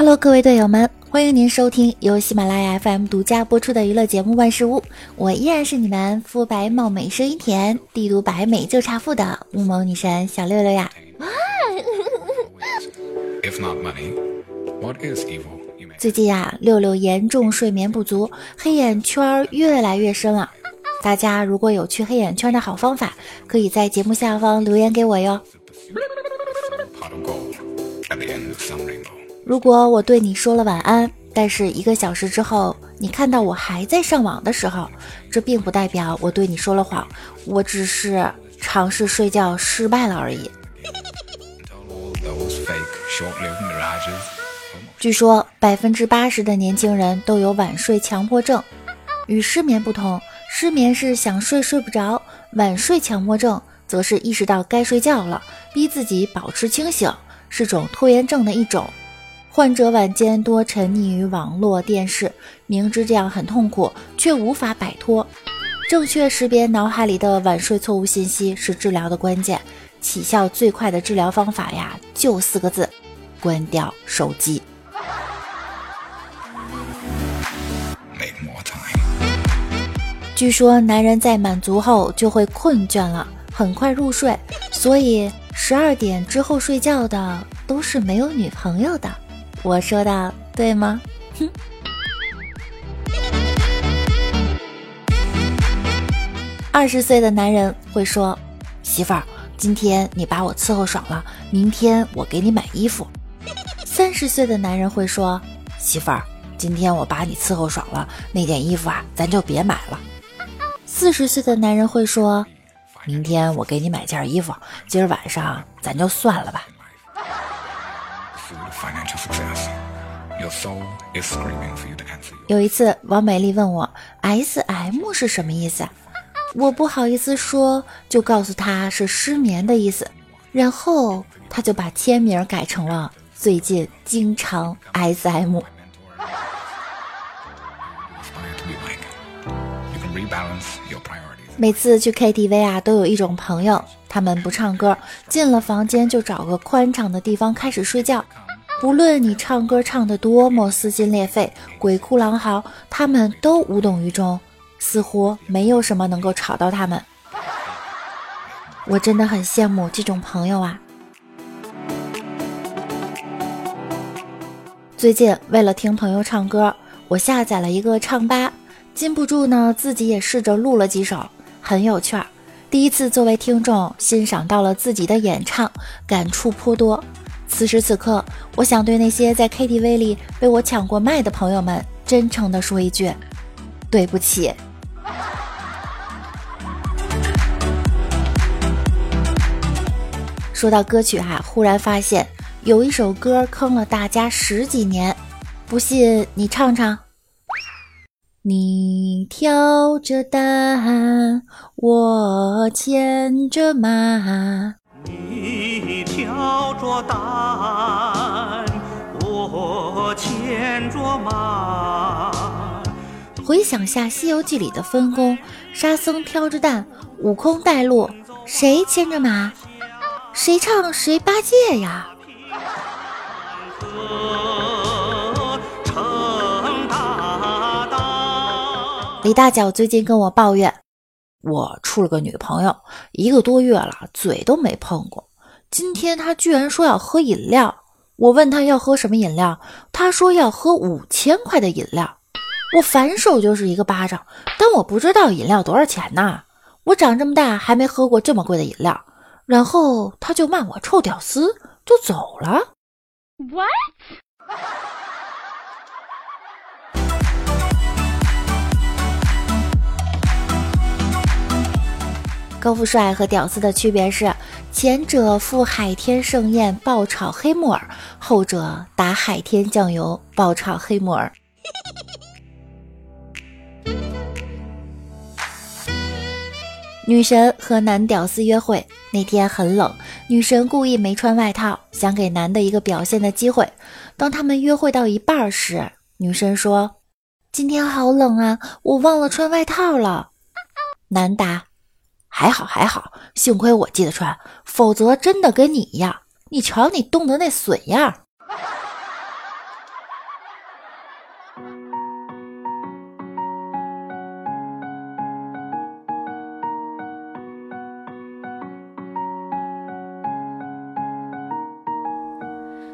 Hello，各位队友们，欢迎您收听由喜马拉雅 FM 独家播出的娱乐节目《万事屋》，我依然是你们肤白貌美、声音甜、帝都白美就差富的乌蒙女神小六六呀！最近呀，六六严重睡眠不足，黑眼圈越来越深了。大家如果有去黑眼圈的好方法，可以在节目下方留言给我哟。如果我对你说了晚安，但是一个小时之后你看到我还在上网的时候，这并不代表我对你说了谎，我只是尝试睡觉失败了而已。据说百分之八十的年轻人都有晚睡强迫症，与失眠不同，失眠是想睡睡不着，晚睡强迫症则是意识到该睡觉了，逼自己保持清醒，是种拖延症的一种。患者晚间多沉溺于网络、电视，明知这样很痛苦，却无法摆脱。正确识别脑海里的晚睡错误信息是治疗的关键。起效最快的治疗方法呀，就四个字：关掉手机。据说男人在满足后就会困倦了，很快入睡，所以十二点之后睡觉的都是没有女朋友的。我说的对吗？哼。二十岁的男人会说：“媳妇儿，今天你把我伺候爽了，明天我给你买衣服。”三十岁的男人会说：“媳妇儿，今天我把你伺候爽了，那件衣服啊，咱就别买了。”四十岁的男人会说：“明天我给你买件衣服，今儿晚上咱就算了吧。”有一次，王美丽问我 “S M” 是什么意思，我不好意思说，就告诉她是失眠的意思，然后她就把签名改成了“最近经常 S M”。每次去 KTV 啊，都有一种朋友，他们不唱歌，进了房间就找个宽敞的地方开始睡觉。不论你唱歌唱得多么撕心裂肺、鬼哭狼嚎，他们都无动于衷，似乎没有什么能够吵到他们。我真的很羡慕这种朋友啊！最近为了听朋友唱歌，我下载了一个唱吧，禁不住呢，自己也试着录了几首，很有趣儿。第一次作为听众欣赏到了自己的演唱，感触颇多。此时此刻，我想对那些在 KTV 里被我抢过麦的朋友们，真诚地说一句：对不起。说到歌曲哈，忽然发现有一首歌坑了大家十几年，不信你唱唱。你挑着担，我牵着马。你挑着担，我牵着马。回想下《西游记》里的分工，沙僧挑着担，悟空带路，谁牵着马？谁唱谁八戒呀？李大脚最近跟我抱怨。我处了个女朋友一个多月了，嘴都没碰过。今天他居然说要喝饮料，我问他要喝什么饮料，他说要喝五千块的饮料。我反手就是一个巴掌，但我不知道饮料多少钱呢。我长这么大还没喝过这么贵的饮料。然后他就骂我臭屌丝，就走了。What？高富帅和屌丝的区别是，前者赴海天盛宴爆炒黑木耳，后者打海天酱油爆炒黑木耳。女神和男屌丝约会那天很冷，女神故意没穿外套，想给男的一个表现的机会。当他们约会到一半时，女神说：“今天好冷啊，我忘了穿外套了。”男答。还好还好，幸亏我记得穿，否则真的跟你一样。你瞧你冻的那损样。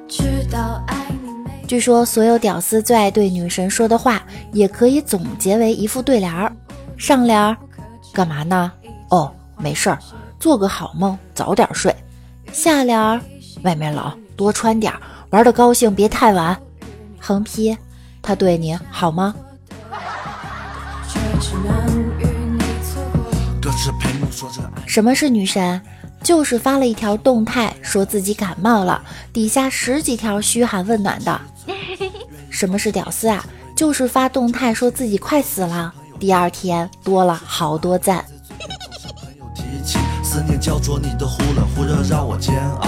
知道爱你没据说所有屌丝最爱对女神说的话，也可以总结为一副对联儿。上联儿，干嘛呢？哦，没事儿，做个好梦，早点睡。下联儿，外面冷，多穿点儿，玩的高兴别太晚。横批，他对你好吗？什么是女神？就是发了一条动态，说自己感冒了，底下十几条嘘寒问暖的。什么是屌丝啊？就是发动态说自己快死了，第二天多了好多赞。思念叫做你的忽冷忽热，让我煎熬。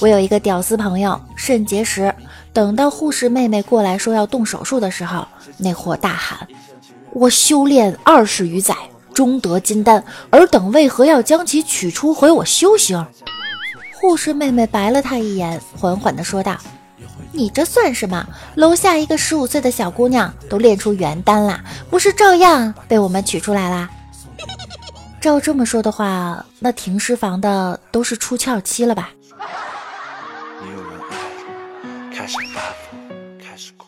我有一个屌丝朋友，肾结石，等到护士妹妹过来说要动手术的时候，那货大喊：“我修炼二十余载。”终得金丹，尔等为何要将其取出毁我修行？护士妹妹白了他一眼，缓缓地说道：“你这算什么？楼下一个十五岁的小姑娘都练出元丹了，不是照样被我们取出来啦？照这么说的话，那停尸房的都是出窍期了吧？”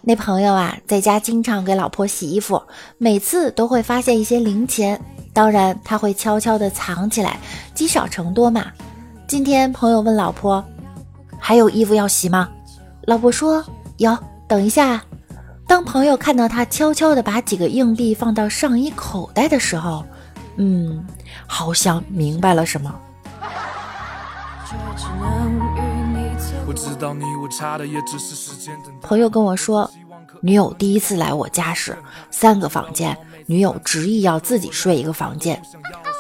那朋友啊，在家经常给老婆洗衣服，每次都会发现一些零钱。当然，他会悄悄地藏起来，积少成多嘛。今天朋友问老婆：“还有衣服要洗吗？”老婆说：“有，等一下。”当朋友看到他悄悄地把几个硬币放到上衣口袋的时候，嗯，好像明白了什么。朋友跟我说，女友第一次来我家时，三个房间。女友执意要自己睡一个房间，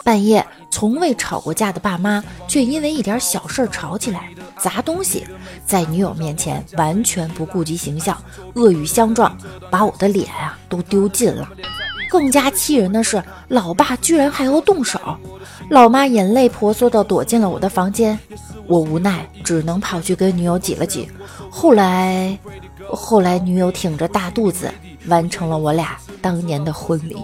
半夜从未吵过架的爸妈，却因为一点小事吵起来，砸东西，在女友面前完全不顾及形象，恶语相撞，把我的脸啊都丢尽了。更加气人的是，老爸居然还要动手，老妈眼泪婆娑的躲进了我的房间，我无奈只能跑去跟女友挤了挤。后来，后来女友挺着大肚子。完成了我俩当年的婚礼。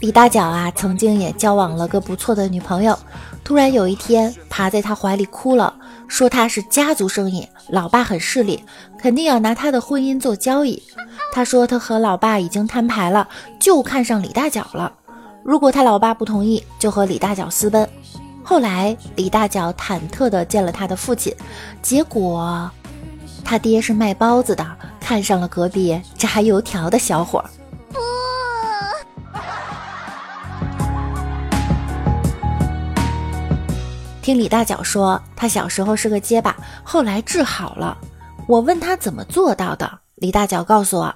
李大脚啊，曾经也交往了个不错的女朋友，突然有一天趴在他怀里哭了，说他是家族生意，老爸很势利，肯定要拿他的婚姻做交易。他说他和老爸已经摊牌了，就看上李大脚了。如果他老爸不同意，就和李大脚私奔。后来李大脚忐忑地见了他的父亲，结果。他爹是卖包子的，看上了隔壁炸油条的小伙。儿，听李大脚说，他小时候是个结巴，后来治好了。我问他怎么做到的，李大脚告诉我，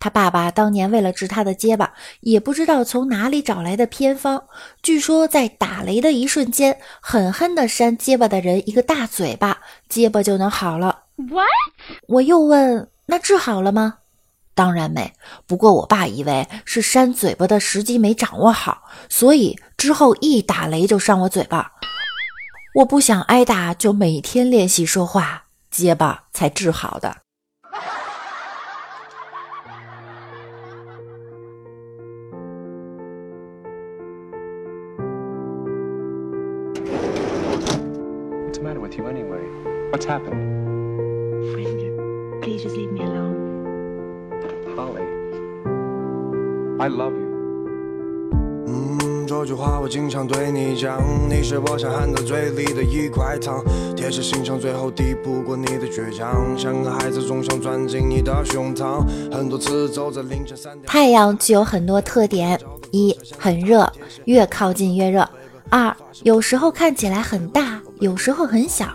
他爸爸当年为了治他的结巴，也不知道从哪里找来的偏方，据说在打雷的一瞬间，狠狠地扇结巴的人一个大嘴巴，结巴就能好了。What？我又问，那治好了吗？当然没。不过我爸以为是扇嘴巴的时机没掌握好，所以之后一打雷就扇我嘴巴。我不想挨打，就每天练习说话，结巴才治好的。What's the matter with you anyway? What's happened? Please just leave me alone. Holly, I love you. 嗯，这句话我经常对你讲。你是我想含在嘴里的一块糖，铁石心肠最后抵不过你的倔强，像个孩子总想钻进你的胸膛。很多次走在凌晨三点。太阳具有很多特点：一，很热，越靠近越热；二，有时候看起来很大，有时候很小。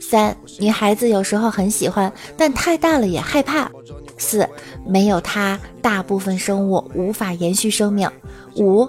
三女孩子有时候很喜欢，但太大了也害怕。四没有它，大部分生物无法延续生命。五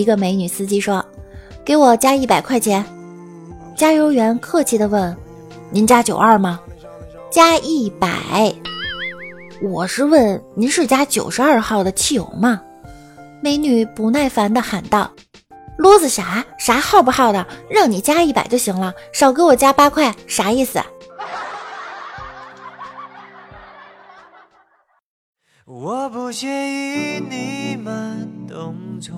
一个美女司机说：“给我加一百块钱。加油员客气地问：“您加九二吗？”加一百。我是问您是加九十二号的汽油吗？美女不耐烦地喊道：“啰子啥？啥号不号的？让你加一百就行了，少给我加八块，啥意思？”我不介意你慢动作，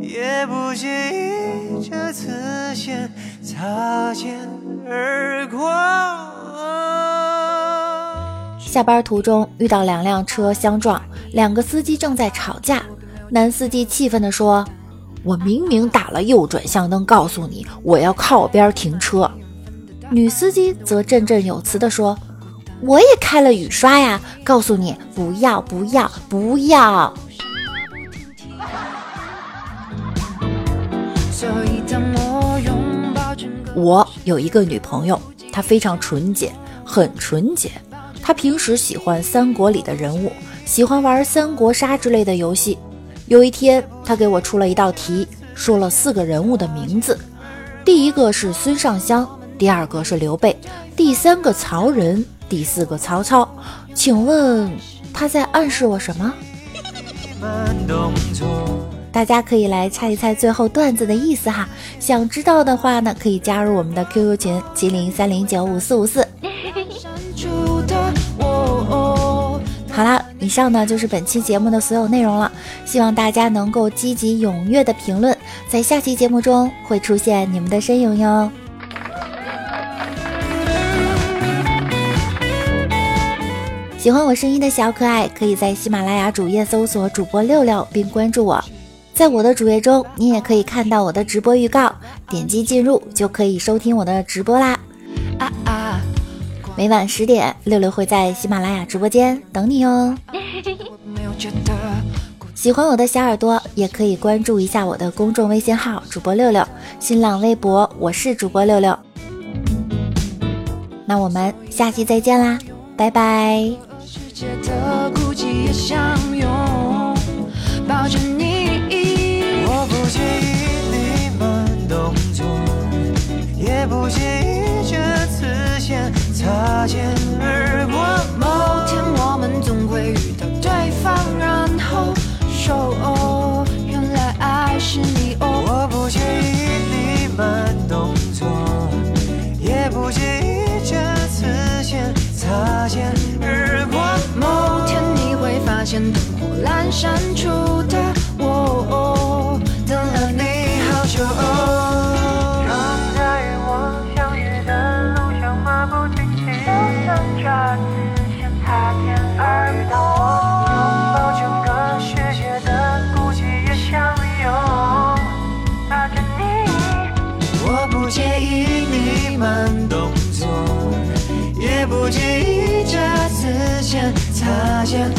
也不介意这次先擦肩而过。下班途中遇到两辆车相撞，两个司机正在吵架。男司机气愤地说：“我明明打了右转向灯，告诉你我要靠边停车。”女司机则振振有词地说。我也开了雨刷呀，告诉你不要不要不要。我有一个女朋友，她非常纯洁，很纯洁。她平时喜欢三国里的人物，喜欢玩三国杀之类的游戏。有一天，她给我出了一道题，说了四个人物的名字，第一个是孙尚香，第二个是刘备，第三个曹仁。第四个曹操，请问他在暗示我什么？大家可以来猜一猜最后段子的意思哈。想知道的话呢，可以加入我们的 QQ 群七零三零九五四五四。好啦，以上呢就是本期节目的所有内容了。希望大家能够积极踊跃的评论，在下期节目中会出现你们的身影哟。喜欢我声音的小可爱，可以在喜马拉雅主页搜索主播六六，并关注我。在我的主页中，你也可以看到我的直播预告，点击进入就可以收听我的直播啦。啊啊每晚十点，六六会在喜马拉雅直播间等你哦。喜欢我的小耳朵，也可以关注一下我的公众微信号主播六六，新浪微博我是主播六六。那我们下期再见啦，拜拜。界的孤寂也相拥，抱着你。我不介意你们动作，也不介意这次先擦肩而过。某天我们总会遇到对方，然后灯火阑珊处的我，等了你好久。让在我相遇的路上马不停蹄，就算这次先擦肩而过，拥抱整个世界的孤寂也相拥，抱着你。我不介意你慢动作，也不介意这次先。擦肩。